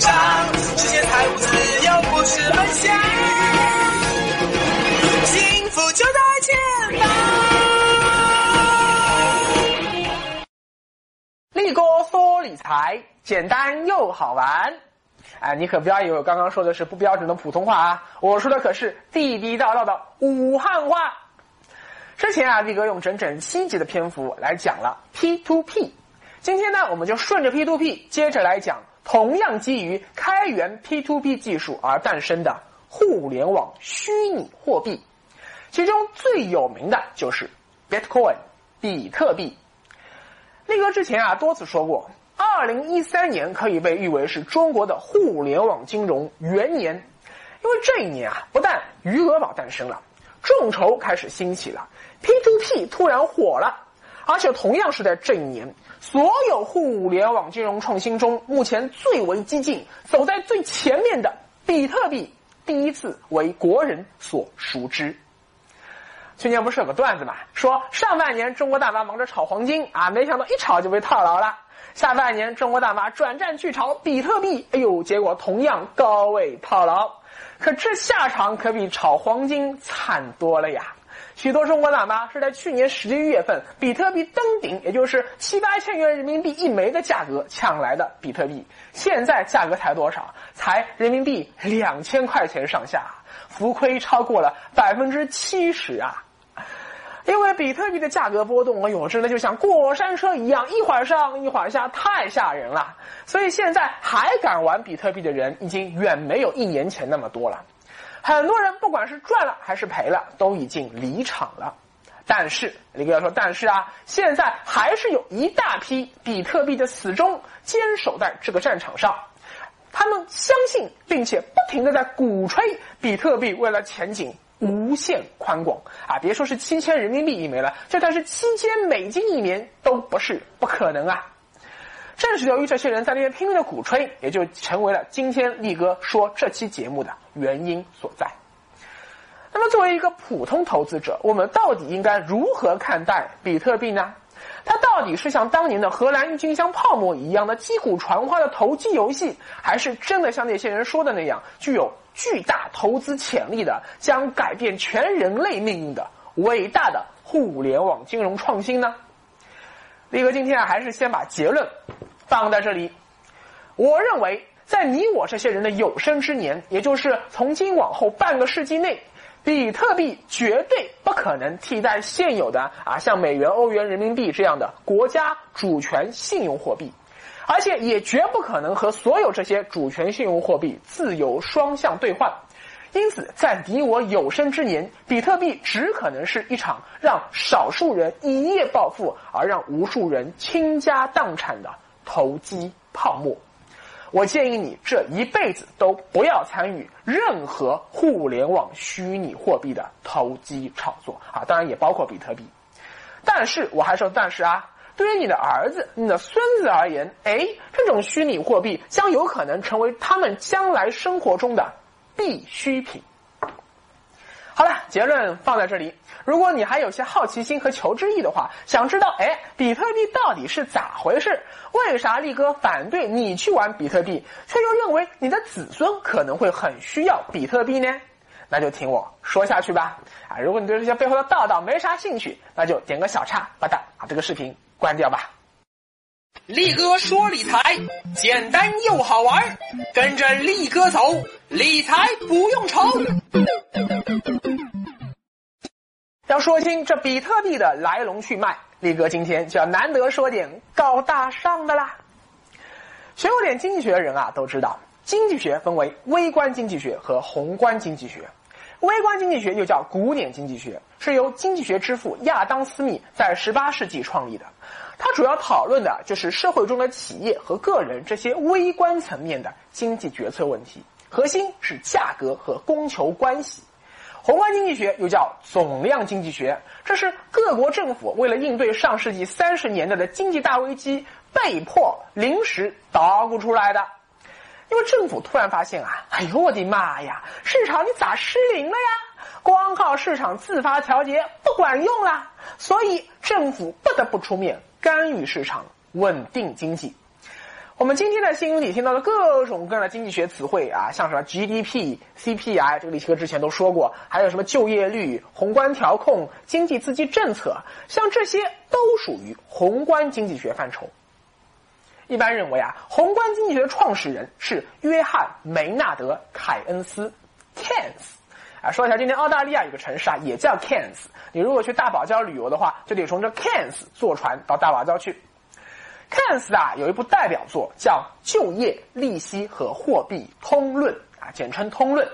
上，实现财务自由不是梦想，幸福就在前方。立哥说理财简单又好玩，哎，你可不要以为我刚刚说的是不标准的普通话啊，我说的可是地地道道的武汉话。之前啊，力哥用整整七集的篇幅来讲了 P to P，今天呢，我们就顺着 P to P 接着来讲同样基于开源 P to P 技术而诞生的互联网虚拟货币，其中最有名的就是 Bitcoin 比特币。力哥之前啊多次说过，二零一三年可以被誉为是中国的互联网金融元年，因为这一年啊，不但余额宝诞生了，众筹开始兴起了。P to P 突然火了，而且同样是在这一年，所有互联网金融创新中，目前最为激进、走在最前面的比特币，第一次为国人所熟知。去年不是有个段子嘛，说上半年中国大妈忙着炒黄金啊，没想到一炒就被套牢了；下半年中国大妈转战去炒比特币，哎呦，结果同样高位套牢。可这下场可比炒黄金惨多了呀！许多中国大妈是在去年十一月份比特币登顶，也就是七八千元人民币一枚的价格抢来的比特币，现在价格才多少？才人民币两千块钱上下，浮亏超过了百分之七十啊！因为比特币的价格波动，哎呦，真的就像过山车一样，一会儿上一会儿下，太吓人了。所以现在还敢玩比特币的人，已经远没有一年前那么多了。很多人不管是赚了还是赔了，都已经离场了。但是李哥要说，但是啊，现在还是有一大批比特币的死忠坚守在这个战场上，他们相信并且不停的在鼓吹比特币未来前景无限宽广啊！别说是七千人民币一枚了，就算是七千美金一年都不是不可能啊！正是由于这些人在那边拼命的鼓吹，也就成为了今天力哥说这期节目的原因所在。那么，作为一个普通投资者，我们到底应该如何看待比特币呢？它到底是像当年的荷兰郁金香泡沫一样的击鼓传花的投机游戏，还是真的像那些人说的那样，具有巨大投资潜力的、将改变全人类命运的伟大的互联网金融创新呢？力哥今天啊，还是先把结论。放在这里，我认为，在你我这些人的有生之年，也就是从今往后半个世纪内，比特币绝对不可能替代现有的啊，像美元、欧元、人民币这样的国家主权信用货币，而且也绝不可能和所有这些主权信用货币自由双向兑换。因此，在你我有生之年，比特币只可能是一场让少数人一夜暴富，而让无数人倾家荡产的。投机泡沫，我建议你这一辈子都不要参与任何互联网虚拟货币的投机炒作啊！当然也包括比特币。但是我还说，但是啊，对于你的儿子、你的孙子而言，哎，这种虚拟货币将有可能成为他们将来生活中的必需品。好了，结论放在这里。如果你还有些好奇心和求知欲的话，想知道哎，比特币到底是咋回事？为啥力哥反对你去玩比特币，却又认为你的子孙可能会很需要比特币呢？那就听我说下去吧。啊，如果你对这些背后的道道没啥兴趣，那就点个小叉，把它把这个视频关掉吧。力哥说理财简单又好玩，跟着力哥走，理财不用愁。要说清这比特币的来龙去脉，力哥今天就要难得说点高大上的啦。学过点经济学的人啊，都知道经济学分为微观经济学和宏观经济学。微观经济学又叫古典经济学，是由经济学之父亚当·斯密在十八世纪创立的。它主要讨论的就是社会中的企业和个人这些微观层面的经济决策问题，核心是价格和供求关系。宏观经济学又叫总量经济学，这是各国政府为了应对上世纪三十年代的经济大危机，被迫临时捣鼓出来的。因为政府突然发现啊，哎呦我的妈呀，市场你咋失灵了呀？光靠市场自发调节不管用啦，所以政府不得不出面干预市场，稳定经济。我们今天在新闻里听到的各种各样的经济学词汇啊，像什么 GDP、CPI，这个李奇哥之前都说过，还有什么就业率、宏观调控、经济刺激政策，像这些都属于宏观经济学范畴。一般认为啊，宏观经济学的创始人是约翰梅纳德·凯恩斯 （Keynes）。啊，说一下，今天澳大利亚有个城市啊，也叫 Keynes。你如果去大堡礁旅游的话，就得从这 Keynes 坐船到大堡礁去。Keynes 啊，有一部代表作叫《就业、利息和货币通论》啊，简称《通论》。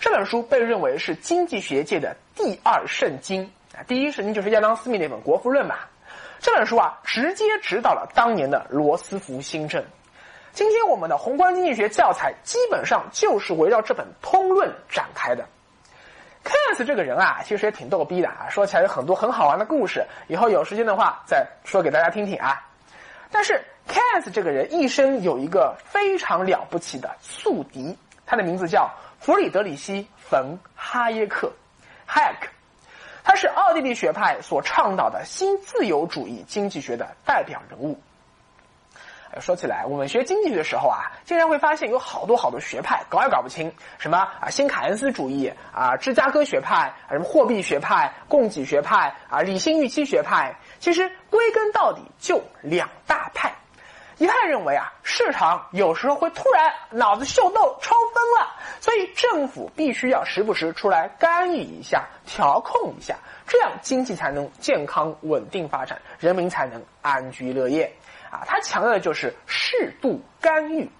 这本书被认为是经济学界的第二圣经啊，第一圣经就是亚当·斯密那本《国富论》嘛。这本书啊，直接指导了当年的罗斯福新政。今天我们的宏观经济学教材基本上就是围绕这本《通论》展开的。凯斯这个人啊，其实也挺逗逼的啊，说起来有很多很好玩的故事，以后有时间的话再说给大家听听啊。但是 k a n s 这个人一生有一个非常了不起的宿敌，他的名字叫弗里德里希·冯·哈耶克 （Hayek），他是奥地利学派所倡导的新自由主义经济学的代表人物。说起来，我们学经济学的时候啊，经常会发现有好多好多学派，搞也搞不清。什么啊，新凯恩斯主义啊，芝加哥学派，什么货币学派、供给学派啊，理性预期学派。其实归根到底就两大派。一派认为啊，市场有时候会突然脑子秀逗超分了，所以政府必须要时不时出来干预一下、调控一下，这样经济才能健康稳定发展，人民才能安居乐业。啊，他强调的就是适度干预。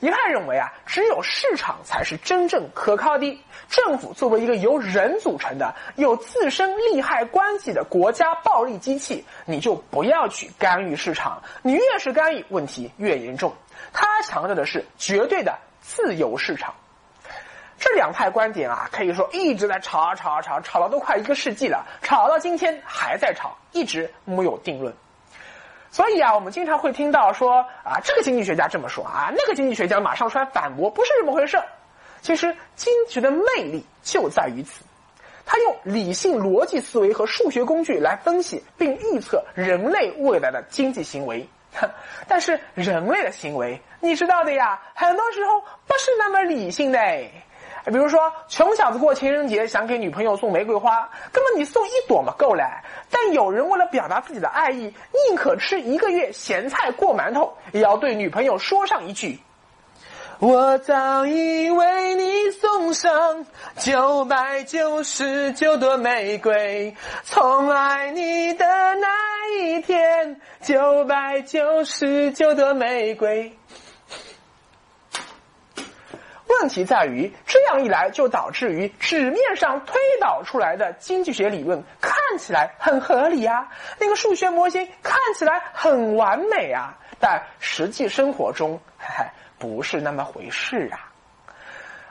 一派认为啊，只有市场才是真正可靠的。政府作为一个由人组成的、有自身利害关系的国家暴力机器，你就不要去干预市场。你越是干预，问题越严重。他强调的是绝对的自由市场。这两派观点啊，可以说一直在吵啊吵啊吵，吵了都快一个世纪了，吵到今天还在吵，一直没有定论。所以啊，我们经常会听到说啊，这个经济学家这么说啊，那个经济学家马上出来反驳，不是这么回事。其实经济学的魅力就在于此，他用理性逻辑思维和数学工具来分析并预测人类未来的经济行为。但是人类的行为，你知道的呀，很多时候不是那么理性的。比如说，穷小子过情人节想给女朋友送玫瑰花，根本你送一朵嘛够了。但有人为了表达自己的爱意，宁可吃一个月咸菜过馒头，也要对女朋友说上一句：“我早已为你送上九百九十九朵玫瑰，从爱你的那一天，九百九十九朵玫瑰。”问题在于，这样一来就导致于纸面上推导出来的经济学理论看起来很合理啊，那个数学模型看起来很完美啊，但实际生活中，嘿嘿，不是那么回事啊。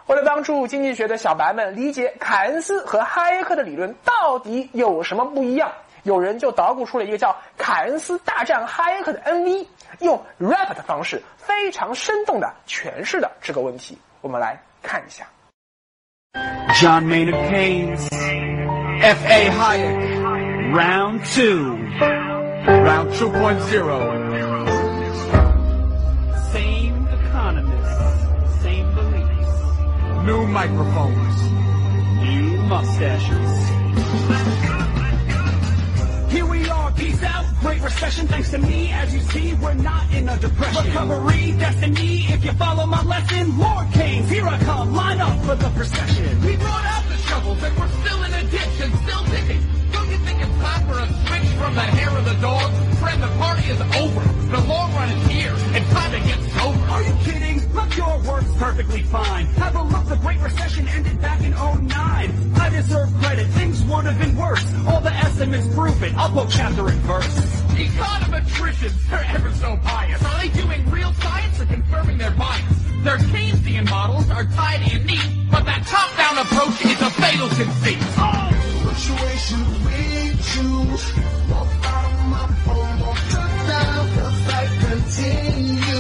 为了帮助经济学的小白们理解凯恩斯和哈耶克的理论到底有什么不一样，有人就捣鼓出了一个叫《凯恩斯大战哈耶克》的 MV，用 rap 的方式非常生动的诠释了这个问题。我们来看一下。John Maynard Keynes, F.A. Hayek, round two, round 2.0. Same economists, same beliefs. New microphones, new mustaches. Great recession. Thanks to me, as you see, we're not in a depression. Recovery, destiny, if you follow my lesson. Lord Keynes, here I come, line up for the procession. We brought out the shovels and we're still in a ditch and still digging. Don't you think it's time for a switch from the hair of the dog? Friend, the party is over. The long run is here and time to get sober. Are you kidding? Look, your work's perfectly fine. Have a look, the Great Recession ended back in 09. I deserve credit, things would have been worse. Estimates prove it, I'll quote chapter and verse. Econometricians, they're ever so biased. Are they doing real science or confirming their bias? Their Keynesian models are tidy and neat, but that top-down approach is a fatal conceit. Oh! Situation we choose. Won't bottom up or won't down. The fight continues.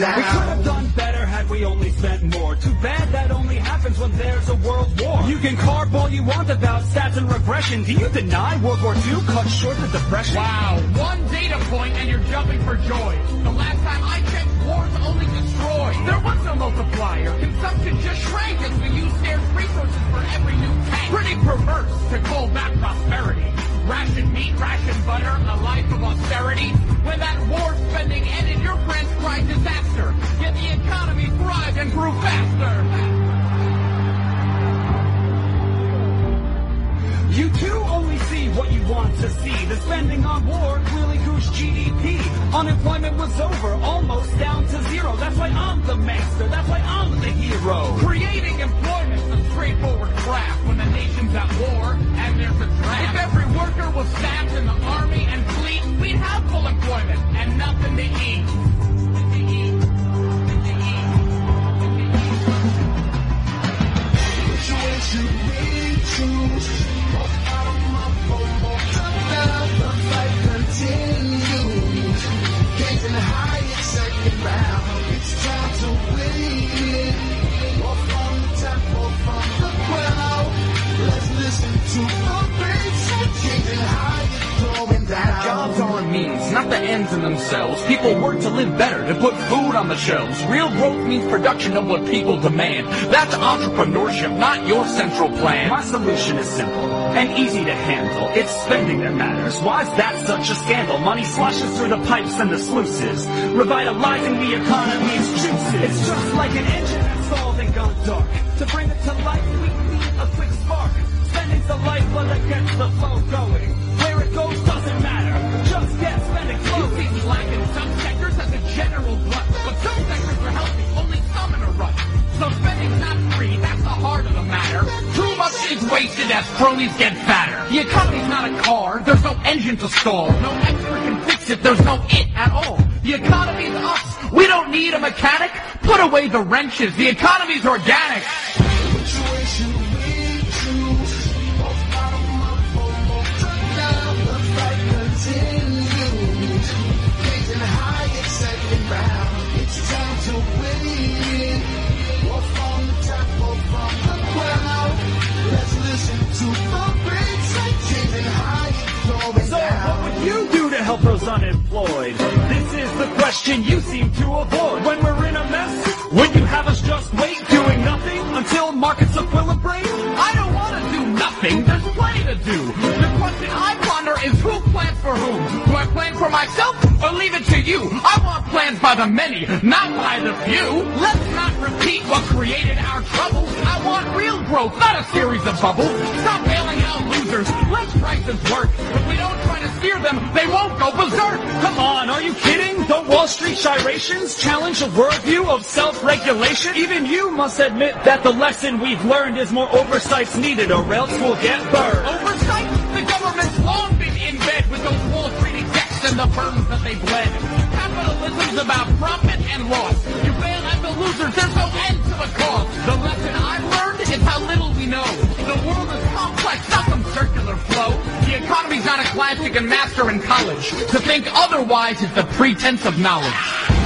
Listen to the beats. Changing high, it's going We could have done better, had we only spent more. Too bad that only happens when there's a world war. You can carve all you want about stats and regression. Do you deny World War II cut short the depression? Wow, one data point and you're jumping for joy. The last time I checked, wars only destroy. There was no multiplier. Consumption just shrank as we used scarce resources for every new tank. Pretty perverse to call that prosperity. Ration meat, ration butter, a life of austerity. When that war spending ended, your friends cried disaster. Yet the economy thrived and grew faster. You too what you want to see. The spending on war really goosed GDP. Unemployment was over, almost down to zero. That's why I'm the master. That's why I'm the hero. Creating employment's a straightforward craft when the nation's at war and there's a draft. If every worker was staffed in the army and fleet, we'd have full employment and nothing to eat. Shelves. Real growth means production of what people demand. That's entrepreneurship, not your central plan. My solution is simple and easy to handle. It's spending that matters. Why's that such a scandal? Money slushes through the pipes and the sluices, revitalizing the economy's juices. It's just like an engine that's stalled and gone dark. To bring it to life, we need a quick spark. Spending's the lifeblood that gets the flow going. Where it goes heart of the matter. Too much is wasted as cronies get fatter. The economy's not a car, there's no engine to stall. No expert can fix it, there's no it at all. The economy's us, we don't need a mechanic. Put away the wrenches, the economy's organic. Question you seem to avoid. When we're in a mess, would you have us just wait, doing nothing until markets equilibrate? I don't want to do nothing. There's plenty to do. The question I ponder is who plans for whom? Do I plan for myself or leave it to you? I want plans by the many, not by the few. Let's not repeat what created our troubles. I want real growth, not a series of bubbles. Stop bailing out losers. Let prices work. Steer them, they won't go berserk. Come on, are you kidding? Don't Wall Street gyrations challenge a worldview of self-regulation? Even you must admit that the lesson we've learned is more oversights needed or else we'll get burned. Oversight? The government's long been in bed with those Wall Street execs and the firms that they bled. Capitalism's about profit and loss. You bail at the losers, there's no end to the cause. The lesson I've learned is how little we know. The world is complex, not some circular flow. The economy's not a class you can master in college. To think otherwise is the pretense of knowledge.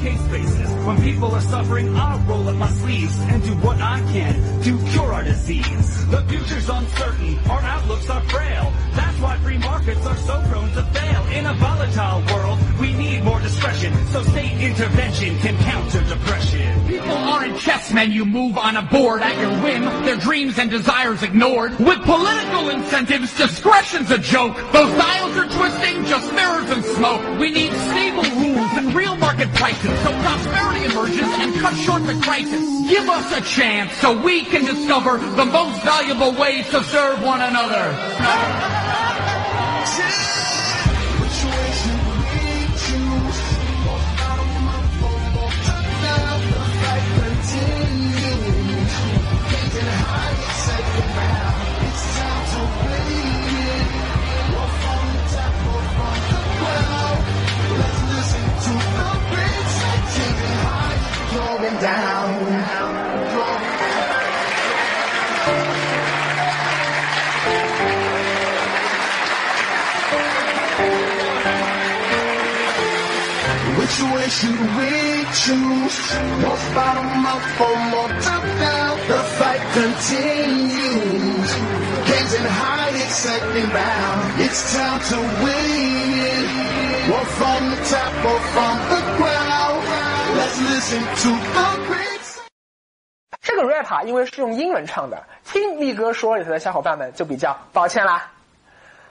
Case basis. When people are suffering, I roll up my sleeves and do what I can to cure our disease. The future's uncertain, our outlooks are frail. That's why free markets are so prone to fail. In a volatile world, we need more discretion, so state intervention can counter depression. People aren't chessmen you move on a board at your whim, dreams and desires ignored. With political incentives, discretion's a joke. Those dials are twisting, just mirrors and smoke. We need stable rules and real market prices so prosperity emerges and cuts short the crisis. Give us a chance so we can discover the most valuable ways to serve one another. Which way should we choose? More bottom up or more top down? The fight continues. Games in high, exciting round. It's time to win. Or from the top or from the ground. Let's listen to the great. 这个 rap，因为是用英文唱的，听力哥说里头的小伙伴们就比较抱歉啦。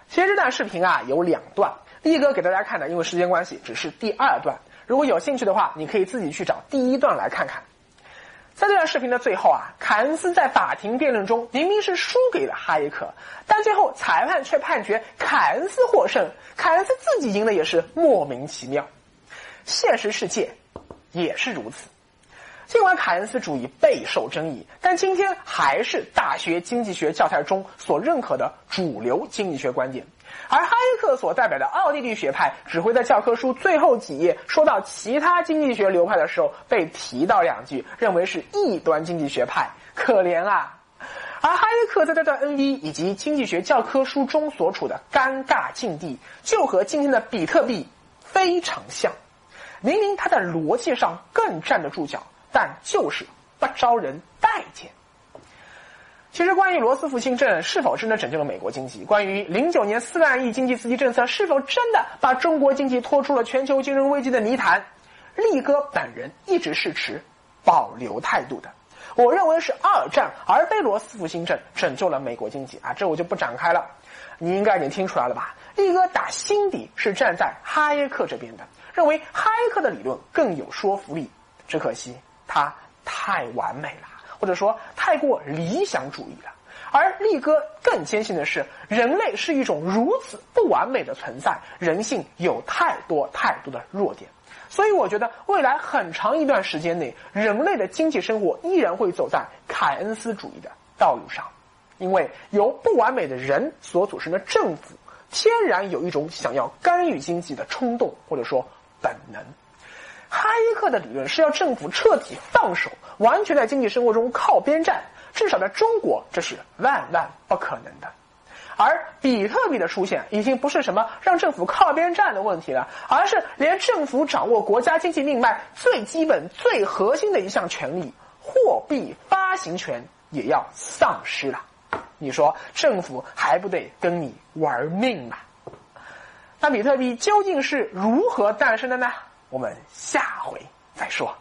其实这段视频啊有两段，力哥给大家看的，因为时间关系只是第二段。如果有兴趣的话，你可以自己去找第一段来看看。在这段视频的最后啊，凯恩斯在法庭辩论中明明是输给了哈耶克，但最后裁判却判决凯恩斯获胜，凯恩斯自己赢的也是莫名其妙。现实世界也是如此。尽管凯恩斯主义备受争议，但今天还是大学经济学教材中所认可的主流经济学观点。而哈耶克所代表的奥地利学派，只会在教科书最后几页说到其他经济学流派的时候被提到两句，认为是异端经济学派，可怜啊！而哈耶克在这段 NV 以及经济学教科书中所处的尴尬境地，就和今天的比特币非常像。明明他在逻辑上更站得住脚。但就是不招人待见。其实，关于罗斯福新政是否真的拯救了美国经济，关于零九年四万亿经济刺激政策是否真的把中国经济拖出了全球金融危机的泥潭，力哥本人一直是持保留态度的。我认为是二战而非罗斯福新政拯救了美国经济啊，这我就不展开了。你应该已经听出来了吧？力哥打心底是站在哈耶克这边的，认为哈耶克的理论更有说服力。只可惜。他太完美了，或者说太过理想主义了。而力哥更坚信的是，人类是一种如此不完美的存在，人性有太多太多的弱点。所以，我觉得未来很长一段时间内，人类的经济生活依然会走在凯恩斯主义的道路上，因为由不完美的人所组成的政府，天然有一种想要干预经济的冲动，或者说本能。哈耶克的理论是要政府彻底放手，完全在经济生活中靠边站。至少在中国，这是万万不可能的。而比特币的出现，已经不是什么让政府靠边站的问题了，而是连政府掌握国家经济命脉最基本、最核心的一项权利——货币发行权，也要丧失了。你说政府还不得跟你玩命吗？那比特币究竟是如何诞生的呢？我们下回再说。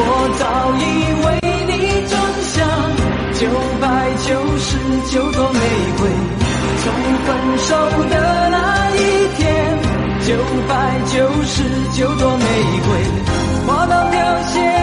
我早已为你种下九百九十九朵玫瑰从分手的那一天九百九十九朵玫瑰花到凋谢